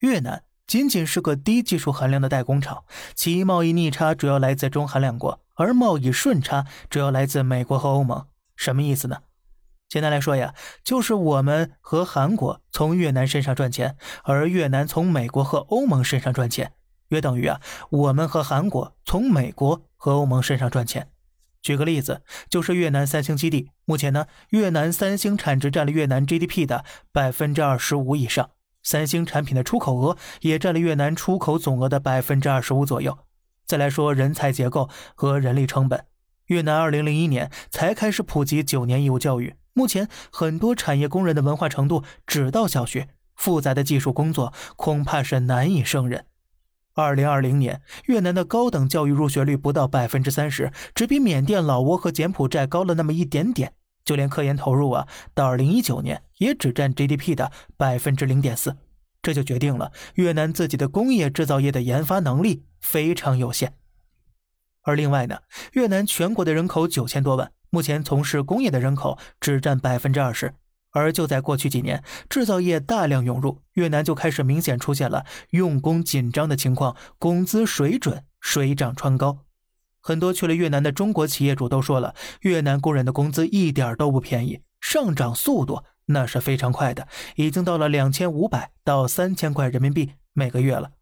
越南仅仅是个低技术含量的代工厂，其贸易逆差主要来自中韩两国，而贸易顺差主要来自美国和欧盟。什么意思呢？简单来说呀，就是我们和韩国从越南身上赚钱，而越南从美国和欧盟身上赚钱，约等于啊，我们和韩国从美国和欧盟身上赚钱。举个例子，就是越南三星基地，目前呢，越南三星产值占了越南 GDP 的百分之二十五以上，三星产品的出口额也占了越南出口总额的百分之二十五左右。再来说人才结构和人力成本，越南二零零一年才开始普及九年义务教育，目前很多产业工人的文化程度只到小学，复杂的技术工作恐怕是难以胜任。二零二零年，越南的高等教育入学率不到百分之三十，只比缅甸、老挝和柬埔寨高了那么一点点。就连科研投入啊，到二零一九年也只占 GDP 的百分之零点四，这就决定了越南自己的工业制造业的研发能力非常有限。而另外呢，越南全国的人口九千多万，目前从事工业的人口只占百分之二十。而就在过去几年，制造业大量涌入，越南就开始明显出现了用工紧张的情况，工资水准水涨船高。很多去了越南的中国企业主都说了，越南工人的工资一点都不便宜，上涨速度那是非常快的，已经到了两千五百到三千块人民币每个月了。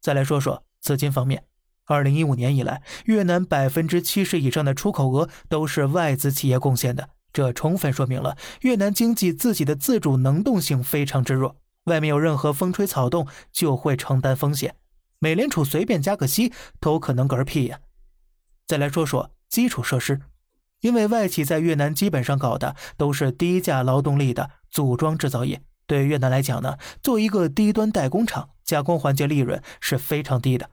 再来说说资金方面，二零一五年以来，越南百分之七十以上的出口额都是外资企业贡献的。这充分说明了越南经济自己的自主能动性非常之弱，外面有任何风吹草动就会承担风险。美联储随便加个息都可能嗝屁呀！再来说说基础设施，因为外企在越南基本上搞的都是低价劳动力的组装制造业，对越南来讲呢，做一个低端代工厂，加工环节利润是非常低的。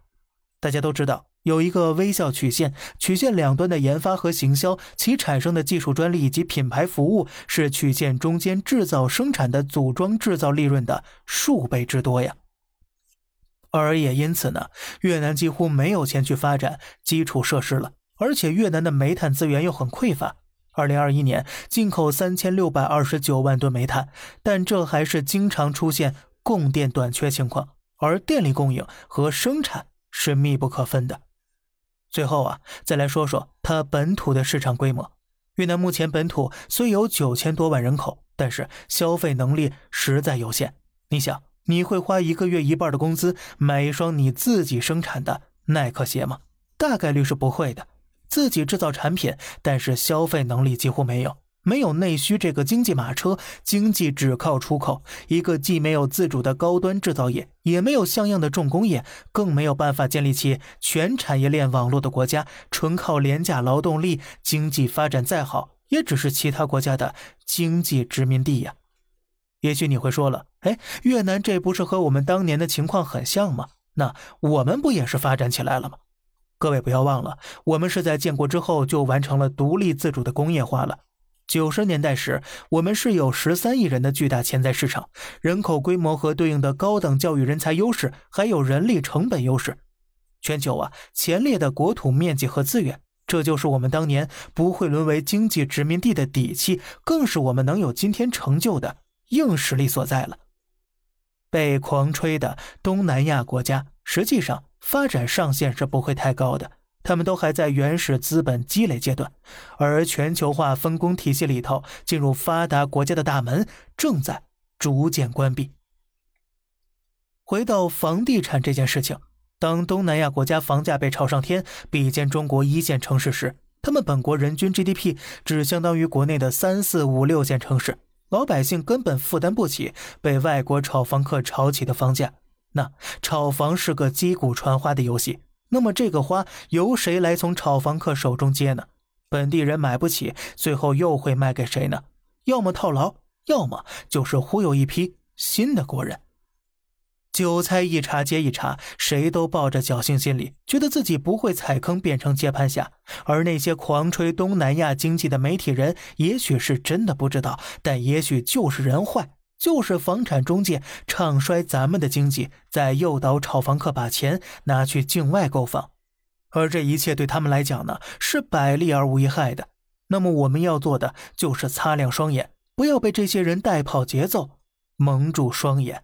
大家都知道。有一个微笑曲线，曲线两端的研发和行销，其产生的技术专利以及品牌服务，是曲线中间制造生产的组装制造利润的数倍之多呀。而也因此呢，越南几乎没有钱去发展基础设施了，而且越南的煤炭资源又很匮乏。二零二一年进口三千六百二十九万吨煤炭，但这还是经常出现供电短缺情况，而电力供应和生产是密不可分的。最后啊，再来说说它本土的市场规模。越南目前本土虽有九千多万人口，但是消费能力实在有限。你想，你会花一个月一半的工资买一双你自己生产的耐克鞋吗？大概率是不会的。自己制造产品，但是消费能力几乎没有。没有内需这个经济马车，经济只靠出口。一个既没有自主的高端制造业，也没有像样的重工业，更没有办法建立起全产业链网络的国家，纯靠廉价劳动力，经济发展再好，也只是其他国家的经济殖民地呀。也许你会说了，哎，越南这不是和我们当年的情况很像吗？那我们不也是发展起来了吗？各位不要忘了，我们是在建国之后就完成了独立自主的工业化了。九十年代时，我们是有十三亿人的巨大潜在市场，人口规模和对应的高等教育人才优势，还有人力成本优势，全球啊前列的国土面积和资源，这就是我们当年不会沦为经济殖民地的底气，更是我们能有今天成就的硬实力所在了。被狂吹的东南亚国家，实际上发展上限是不会太高的。他们都还在原始资本积累阶段，而全球化分工体系里头，进入发达国家的大门正在逐渐关闭。回到房地产这件事情，当东南亚国家房价被炒上天，比肩中国一线城市时，他们本国人均 GDP 只相当于国内的三四五六线城市，老百姓根本负担不起被外国炒房客炒起的房价。那炒房是个击鼓传花的游戏。那么这个花由谁来从炒房客手中接呢？本地人买不起，最后又会卖给谁呢？要么套牢，要么就是忽悠一批新的国人。韭菜一茬接一茬，谁都抱着侥幸心理，觉得自己不会踩坑变成接盘侠。而那些狂吹东南亚经济的媒体人，也许是真的不知道，但也许就是人坏。就是房产中介唱衰咱们的经济，在诱导炒房客把钱拿去境外购房，而这一切对他们来讲呢，是百利而无一害的。那么我们要做的就是擦亮双眼，不要被这些人带跑节奏蒙住双眼。